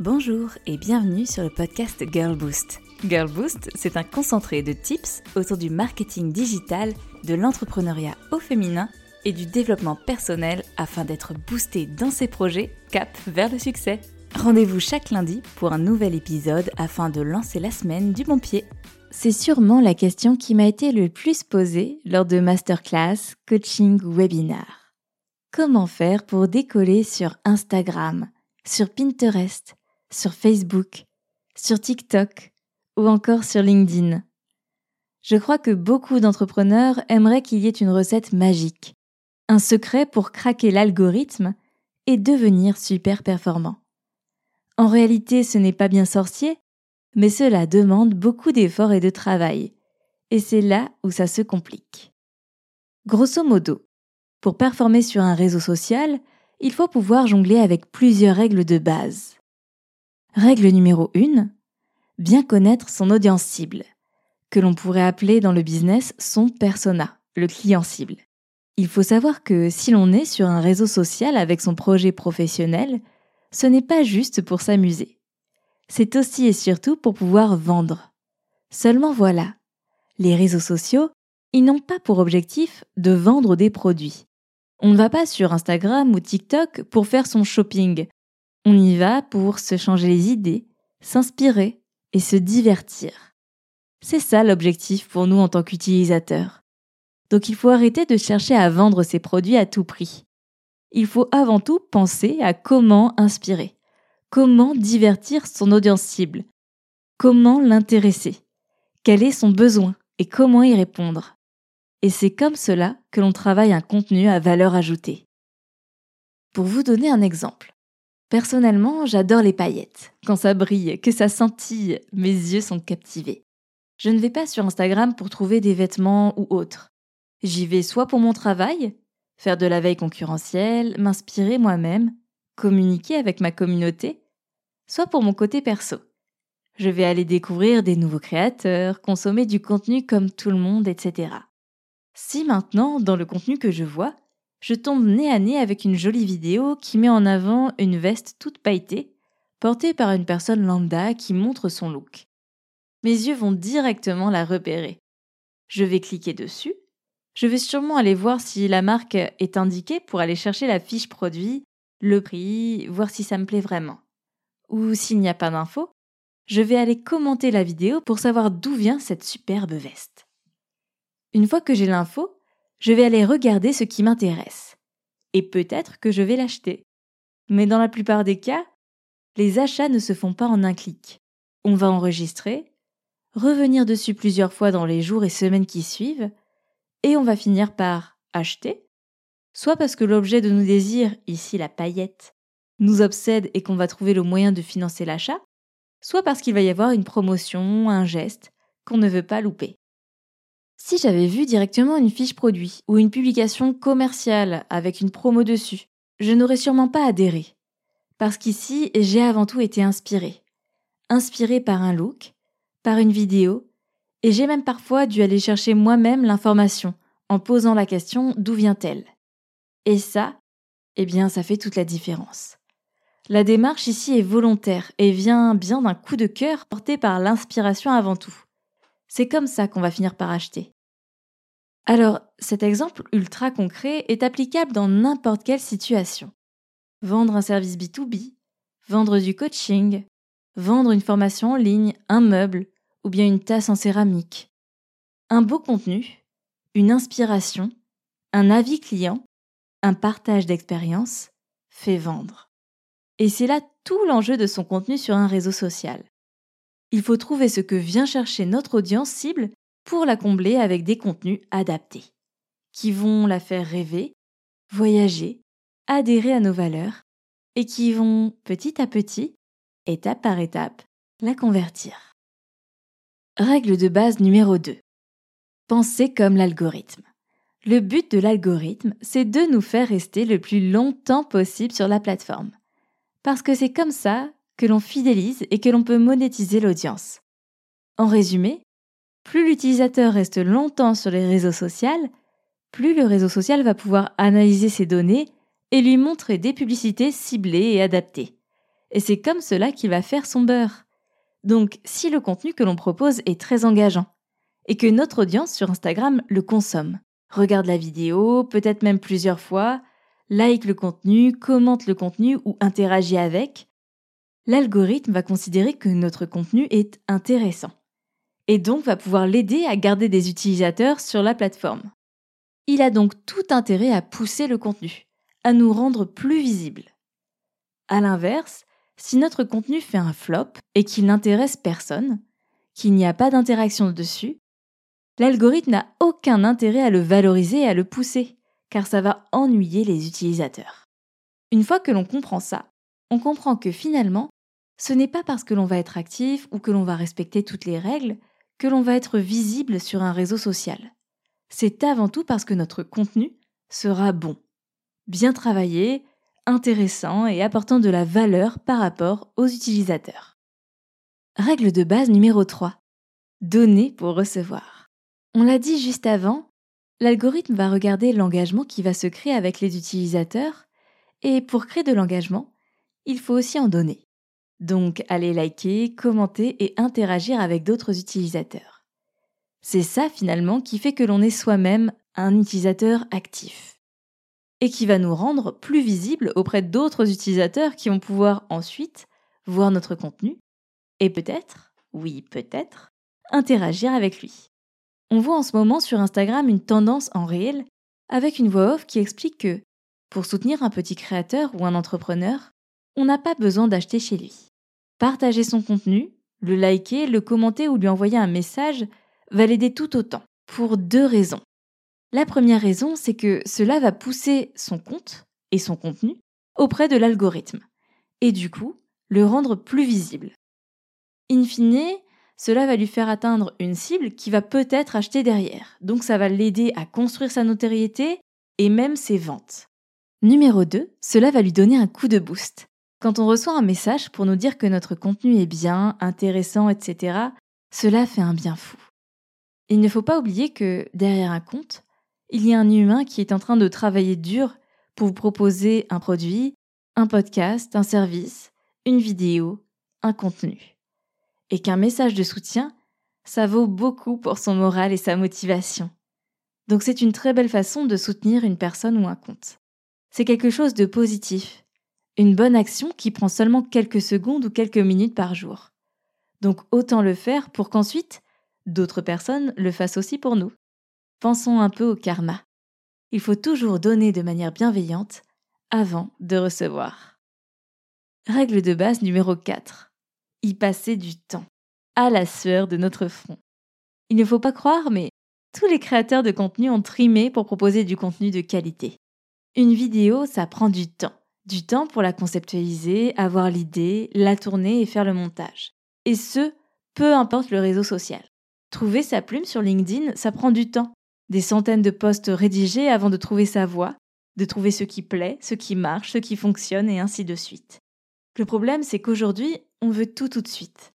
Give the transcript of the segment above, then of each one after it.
Bonjour et bienvenue sur le podcast Girl Boost. Girl Boost, c'est un concentré de tips autour du marketing digital, de l'entrepreneuriat au féminin et du développement personnel afin d'être boosté dans ses projets cap vers le succès. Rendez-vous chaque lundi pour un nouvel épisode afin de lancer la semaine du bon pied. C'est sûrement la question qui m'a été le plus posée lors de masterclass, coaching ou webinar. Comment faire pour décoller sur Instagram, sur Pinterest, sur Facebook, sur TikTok ou encore sur LinkedIn. Je crois que beaucoup d'entrepreneurs aimeraient qu'il y ait une recette magique, un secret pour craquer l'algorithme et devenir super performant. En réalité, ce n'est pas bien sorcier, mais cela demande beaucoup d'efforts et de travail, et c'est là où ça se complique. Grosso modo, pour performer sur un réseau social, il faut pouvoir jongler avec plusieurs règles de base. Règle numéro 1. Bien connaître son audience cible, que l'on pourrait appeler dans le business son persona, le client cible. Il faut savoir que si l'on est sur un réseau social avec son projet professionnel, ce n'est pas juste pour s'amuser. C'est aussi et surtout pour pouvoir vendre. Seulement voilà, les réseaux sociaux, ils n'ont pas pour objectif de vendre des produits. On ne va pas sur Instagram ou TikTok pour faire son shopping on y va pour se changer les idées, s'inspirer et se divertir. C'est ça l'objectif pour nous en tant qu'utilisateurs. Donc il faut arrêter de chercher à vendre ses produits à tout prix. Il faut avant tout penser à comment inspirer, comment divertir son audience cible, comment l'intéresser, quel est son besoin et comment y répondre. Et c'est comme cela que l'on travaille un contenu à valeur ajoutée. Pour vous donner un exemple, Personnellement, j'adore les paillettes. Quand ça brille, que ça scintille, mes yeux sont captivés. Je ne vais pas sur Instagram pour trouver des vêtements ou autres. J'y vais soit pour mon travail, faire de la veille concurrentielle, m'inspirer moi-même, communiquer avec ma communauté, soit pour mon côté perso. Je vais aller découvrir des nouveaux créateurs, consommer du contenu comme tout le monde, etc. Si maintenant, dans le contenu que je vois, je tombe nez à nez avec une jolie vidéo qui met en avant une veste toute pailletée, portée par une personne lambda qui montre son look. Mes yeux vont directement la repérer. Je vais cliquer dessus. Je vais sûrement aller voir si la marque est indiquée pour aller chercher la fiche produit, le prix, voir si ça me plaît vraiment. Ou s'il n'y a pas d'infos, je vais aller commenter la vidéo pour savoir d'où vient cette superbe veste. Une fois que j'ai l'info, je vais aller regarder ce qui m'intéresse. Et peut-être que je vais l'acheter. Mais dans la plupart des cas, les achats ne se font pas en un clic. On va enregistrer, revenir dessus plusieurs fois dans les jours et semaines qui suivent, et on va finir par acheter, soit parce que l'objet de nos désirs, ici la paillette, nous obsède et qu'on va trouver le moyen de financer l'achat, soit parce qu'il va y avoir une promotion, un geste qu'on ne veut pas louper. Si j'avais vu directement une fiche produit ou une publication commerciale avec une promo dessus, je n'aurais sûrement pas adhéré. Parce qu'ici, j'ai avant tout été inspirée. Inspirée par un look, par une vidéo, et j'ai même parfois dû aller chercher moi-même l'information en posant la question d'où vient-elle. Et ça, eh bien, ça fait toute la différence. La démarche ici est volontaire et vient bien d'un coup de cœur porté par l'inspiration avant tout. C'est comme ça qu'on va finir par acheter. Alors, cet exemple ultra concret est applicable dans n'importe quelle situation. Vendre un service B2B, vendre du coaching, vendre une formation en ligne, un meuble ou bien une tasse en céramique. Un beau contenu, une inspiration, un avis client, un partage d'expérience fait vendre. Et c'est là tout l'enjeu de son contenu sur un réseau social. Il faut trouver ce que vient chercher notre audience cible pour la combler avec des contenus adaptés, qui vont la faire rêver, voyager, adhérer à nos valeurs, et qui vont petit à petit, étape par étape, la convertir. Règle de base numéro 2. Pensez comme l'algorithme. Le but de l'algorithme, c'est de nous faire rester le plus longtemps possible sur la plateforme. Parce que c'est comme ça que l'on fidélise et que l'on peut monétiser l'audience. En résumé, plus l'utilisateur reste longtemps sur les réseaux sociaux, plus le réseau social va pouvoir analyser ses données et lui montrer des publicités ciblées et adaptées. et c'est comme cela qu'il va faire son beurre. Donc, si le contenu que l'on propose est très engageant, et que notre audience sur Instagram le consomme, regarde la vidéo, peut-être même plusieurs fois, like le contenu, commente le contenu ou interagit avec, l'algorithme va considérer que notre contenu est intéressant et donc va pouvoir l'aider à garder des utilisateurs sur la plateforme. Il a donc tout intérêt à pousser le contenu, à nous rendre plus visibles. A l'inverse, si notre contenu fait un flop et qu'il n'intéresse personne, qu'il n'y a pas d'interaction dessus, l'algorithme n'a aucun intérêt à le valoriser et à le pousser, car ça va ennuyer les utilisateurs. Une fois que l'on comprend ça, on comprend que finalement, ce n'est pas parce que l'on va être actif ou que l'on va respecter toutes les règles que l'on va être visible sur un réseau social. C'est avant tout parce que notre contenu sera bon, bien travaillé, intéressant et apportant de la valeur par rapport aux utilisateurs. Règle de base numéro 3. Donner pour recevoir. On l'a dit juste avant, l'algorithme va regarder l'engagement qui va se créer avec les utilisateurs et pour créer de l'engagement, il faut aussi en donner. Donc aller liker, commenter et interagir avec d'autres utilisateurs. C'est ça finalement qui fait que l'on est soi-même un utilisateur actif et qui va nous rendre plus visibles auprès d'autres utilisateurs qui vont pouvoir ensuite voir notre contenu et peut-être, oui peut-être, interagir avec lui. On voit en ce moment sur Instagram une tendance en réel avec une voix off qui explique que pour soutenir un petit créateur ou un entrepreneur, on n'a pas besoin d'acheter chez lui. Partager son contenu, le liker, le commenter ou lui envoyer un message va l'aider tout autant, pour deux raisons. La première raison, c'est que cela va pousser son compte et son contenu auprès de l'algorithme, et du coup, le rendre plus visible. In fine, cela va lui faire atteindre une cible qui va peut-être acheter derrière, donc ça va l'aider à construire sa notoriété et même ses ventes. Numéro 2, cela va lui donner un coup de boost. Quand on reçoit un message pour nous dire que notre contenu est bien, intéressant, etc., cela fait un bien fou. Il ne faut pas oublier que derrière un compte, il y a un humain qui est en train de travailler dur pour vous proposer un produit, un podcast, un service, une vidéo, un contenu. Et qu'un message de soutien, ça vaut beaucoup pour son moral et sa motivation. Donc c'est une très belle façon de soutenir une personne ou un compte. C'est quelque chose de positif une bonne action qui prend seulement quelques secondes ou quelques minutes par jour. Donc autant le faire pour qu'ensuite d'autres personnes le fassent aussi pour nous. Pensons un peu au karma. Il faut toujours donner de manière bienveillante avant de recevoir. Règle de base numéro 4. Y passer du temps, à la sueur de notre front. Il ne faut pas croire, mais tous les créateurs de contenu ont trimé pour proposer du contenu de qualité. Une vidéo, ça prend du temps du temps pour la conceptualiser, avoir l'idée, la tourner et faire le montage. Et ce, peu importe le réseau social. Trouver sa plume sur LinkedIn, ça prend du temps. Des centaines de posts rédigés avant de trouver sa voix, de trouver ce qui plaît, ce qui marche, ce qui fonctionne et ainsi de suite. Le problème, c'est qu'aujourd'hui, on veut tout tout de suite.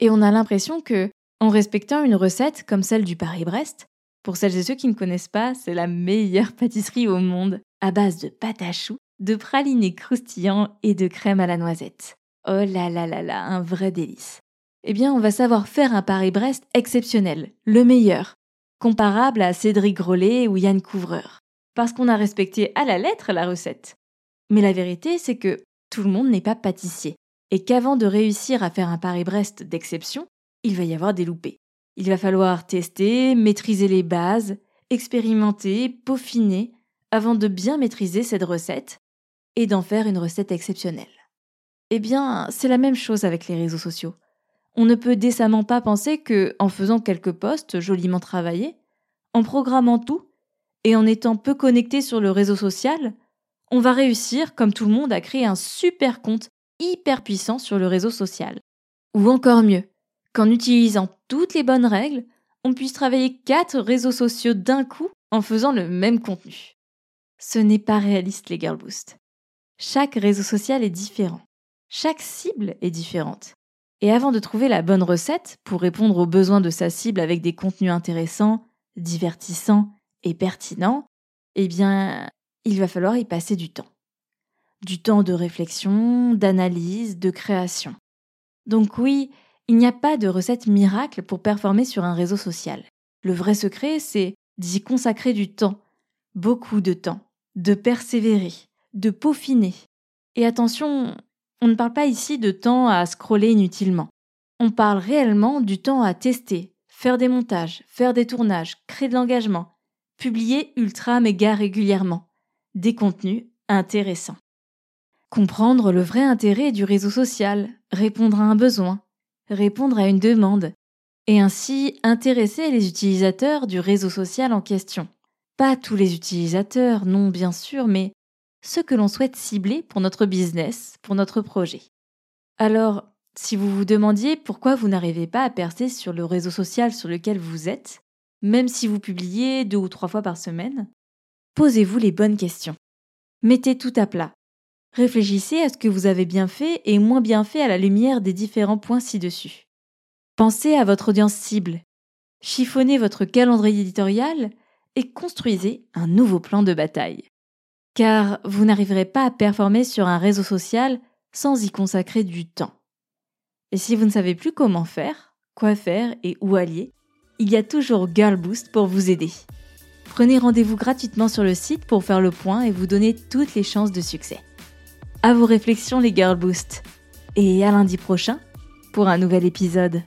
Et on a l'impression que, en respectant une recette comme celle du Paris-Brest, pour celles et ceux qui ne connaissent pas, c'est la meilleure pâtisserie au monde, à base de pâte à choux, de pralinés croustillants et de crème à la noisette. Oh là là là là, un vrai délice. Eh bien, on va savoir faire un Paris-Brest exceptionnel, le meilleur, comparable à Cédric Grolet ou Yann Couvreur, parce qu'on a respecté à la lettre la recette. Mais la vérité, c'est que tout le monde n'est pas pâtissier, et qu'avant de réussir à faire un Paris-Brest d'exception, il va y avoir des loupés. Il va falloir tester, maîtriser les bases, expérimenter, peaufiner, avant de bien maîtriser cette recette et d'en faire une recette exceptionnelle. Eh bien, c'est la même chose avec les réseaux sociaux. On ne peut décemment pas penser que, en faisant quelques posts joliment travaillés, en programmant tout, et en étant peu connecté sur le réseau social, on va réussir, comme tout le monde, à créer un super compte hyper puissant sur le réseau social. Ou encore mieux, qu'en utilisant toutes les bonnes règles, on puisse travailler quatre réseaux sociaux d'un coup en faisant le même contenu. Ce n'est pas réaliste les Girl Boost. Chaque réseau social est différent. Chaque cible est différente. Et avant de trouver la bonne recette pour répondre aux besoins de sa cible avec des contenus intéressants, divertissants et pertinents, eh bien, il va falloir y passer du temps. du temps de réflexion, d'analyse, de création. Donc oui, il n'y a pas de recette miracle pour performer sur un réseau social. Le vrai secret, c'est d'y consacrer du temps, beaucoup de temps, de persévérer, de peaufiner. Et attention, on ne parle pas ici de temps à scroller inutilement. On parle réellement du temps à tester, faire des montages, faire des tournages, créer de l'engagement, publier ultra méga régulièrement, des contenus intéressants. Comprendre le vrai intérêt du réseau social, répondre à un besoin, répondre à une demande, et ainsi intéresser les utilisateurs du réseau social en question. Pas tous les utilisateurs, non bien sûr, mais ceux que l'on souhaite cibler pour notre business, pour notre projet. Alors, si vous vous demandiez pourquoi vous n'arrivez pas à percer sur le réseau social sur lequel vous êtes, même si vous publiez deux ou trois fois par semaine, posez-vous les bonnes questions. Mettez tout à plat. Réfléchissez à ce que vous avez bien fait et moins bien fait à la lumière des différents points ci-dessus. Pensez à votre audience cible. Chiffonnez votre calendrier éditorial et construisez un nouveau plan de bataille. Car vous n'arriverez pas à performer sur un réseau social sans y consacrer du temps. Et si vous ne savez plus comment faire, quoi faire et où aller, il y a toujours Girl Boost pour vous aider. Prenez rendez-vous gratuitement sur le site pour faire le point et vous donner toutes les chances de succès. À vos réflexions les Girl Boost. Et à lundi prochain pour un nouvel épisode.